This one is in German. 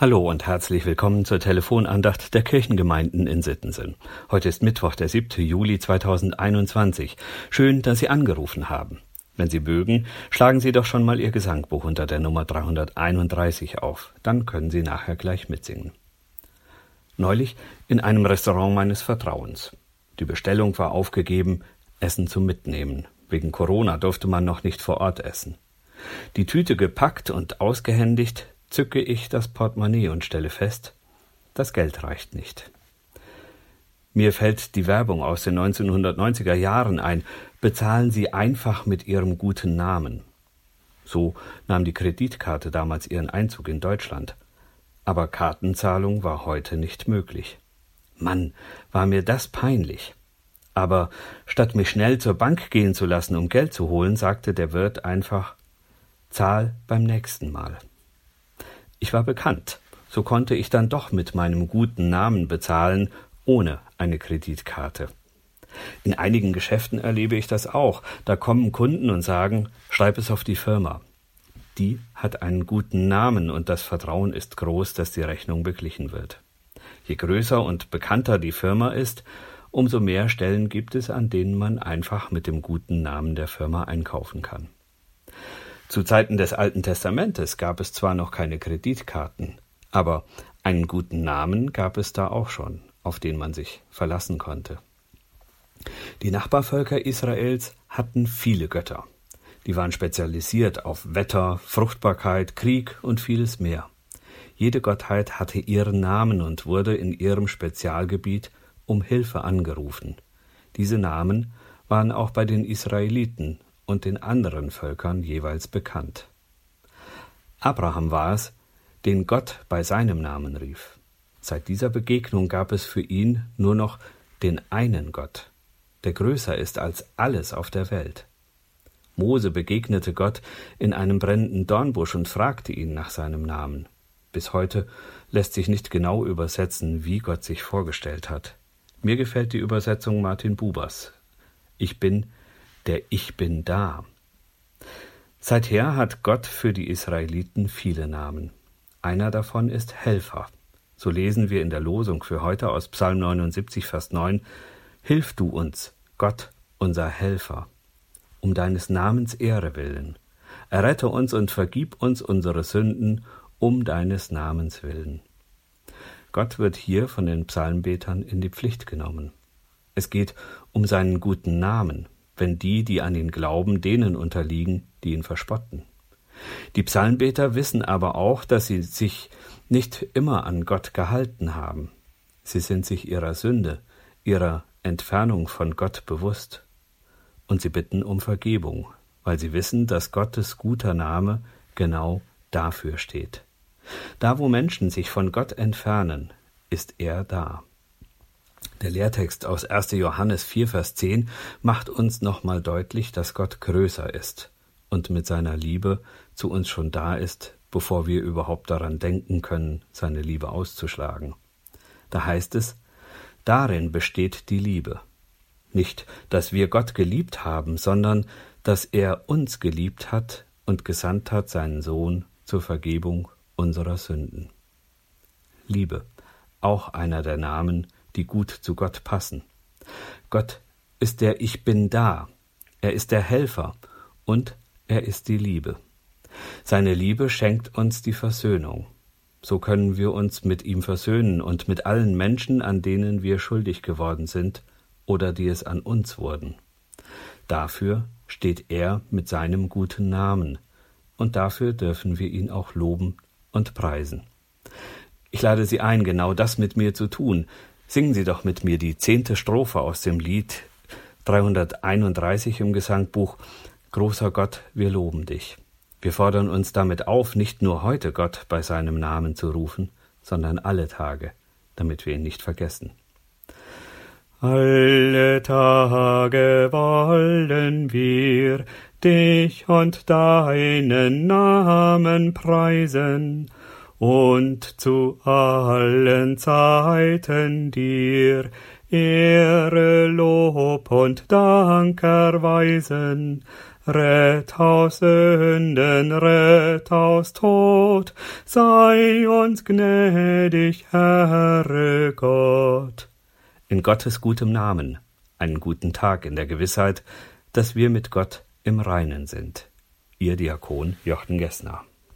Hallo und herzlich willkommen zur Telefonandacht der Kirchengemeinden in Sittensen. Heute ist Mittwoch, der 7. Juli 2021. Schön, dass Sie angerufen haben. Wenn Sie mögen, schlagen Sie doch schon mal Ihr Gesangbuch unter der Nummer 331 auf. Dann können Sie nachher gleich mitsingen. Neulich in einem Restaurant meines Vertrauens. Die Bestellung war aufgegeben, Essen zum Mitnehmen. Wegen Corona durfte man noch nicht vor Ort essen. Die Tüte gepackt und ausgehändigt, zücke ich das Portemonnaie und stelle fest, das Geld reicht nicht. Mir fällt die Werbung aus den 1990er Jahren ein. Bezahlen Sie einfach mit Ihrem guten Namen. So nahm die Kreditkarte damals ihren Einzug in Deutschland. Aber Kartenzahlung war heute nicht möglich. Mann, war mir das peinlich. Aber statt mich schnell zur Bank gehen zu lassen, um Geld zu holen, sagte der Wirt einfach Zahl beim nächsten Mal. Ich war bekannt, so konnte ich dann doch mit meinem guten Namen bezahlen, ohne eine Kreditkarte. In einigen Geschäften erlebe ich das auch. Da kommen Kunden und sagen, schreib es auf die Firma. Die hat einen guten Namen und das Vertrauen ist groß, dass die Rechnung beglichen wird. Je größer und bekannter die Firma ist, umso mehr Stellen gibt es, an denen man einfach mit dem guten Namen der Firma einkaufen kann. Zu Zeiten des Alten Testamentes gab es zwar noch keine Kreditkarten, aber einen guten Namen gab es da auch schon, auf den man sich verlassen konnte. Die Nachbarvölker Israels hatten viele Götter. Die waren spezialisiert auf Wetter, Fruchtbarkeit, Krieg und vieles mehr. Jede Gottheit hatte ihren Namen und wurde in ihrem Spezialgebiet um Hilfe angerufen. Diese Namen waren auch bei den Israeliten und den anderen Völkern jeweils bekannt. Abraham war es, den Gott bei seinem Namen rief. Seit dieser Begegnung gab es für ihn nur noch den einen Gott, der größer ist als alles auf der Welt. Mose begegnete Gott in einem brennenden Dornbusch und fragte ihn nach seinem Namen. Bis heute lässt sich nicht genau übersetzen, wie Gott sich vorgestellt hat. Mir gefällt die Übersetzung Martin Bubers. Ich bin, der Ich bin da. Seither hat Gott für die Israeliten viele Namen. Einer davon ist Helfer. So lesen wir in der Losung für heute aus Psalm 79, Vers 9, Hilf du uns, Gott, unser Helfer, um deines Namens Ehre willen. Errette uns und vergib uns unsere Sünden, um deines Namens willen. Gott wird hier von den Psalmbetern in die Pflicht genommen. Es geht um seinen guten Namen, wenn die, die an ihn glauben, denen unterliegen, die ihn verspotten. Die Psalmbeter wissen aber auch, dass sie sich nicht immer an Gott gehalten haben. Sie sind sich ihrer Sünde, ihrer Entfernung von Gott bewusst. Und sie bitten um Vergebung, weil sie wissen, dass Gottes guter Name genau dafür steht. Da, wo Menschen sich von Gott entfernen, ist er da. Der Lehrtext aus 1. Johannes 4, Vers 10 macht uns nochmal deutlich, dass Gott größer ist und mit seiner Liebe zu uns schon da ist, bevor wir überhaupt daran denken können, seine Liebe auszuschlagen. Da heißt es, darin besteht die Liebe. Nicht, dass wir Gott geliebt haben, sondern dass er uns geliebt hat und gesandt hat seinen Sohn zur Vergebung unserer Sünden. Liebe, auch einer der Namen, die gut zu Gott passen. Gott ist der Ich bin da, er ist der Helfer und er ist die Liebe. Seine Liebe schenkt uns die Versöhnung. So können wir uns mit ihm versöhnen und mit allen Menschen, an denen wir schuldig geworden sind oder die es an uns wurden. Dafür steht er mit seinem guten Namen, und dafür dürfen wir ihn auch loben und preisen. Ich lade Sie ein, genau das mit mir zu tun, Singen Sie doch mit mir die zehnte Strophe aus dem Lied 331 im Gesangbuch Großer Gott, wir loben dich. Wir fordern uns damit auf, nicht nur heute Gott bei seinem Namen zu rufen, sondern alle Tage, damit wir ihn nicht vergessen. Alle Tage wollen wir dich und deinen Namen preisen, und zu allen Zeiten dir Ehre, Lob und Dank erweisen. Rett aus Sünden, rett aus Tod, sei uns gnädig, Herr Gott. In Gottes gutem Namen, einen guten Tag in der Gewissheit, dass wir mit Gott im Reinen sind. Ihr Diakon Jochen Gessner.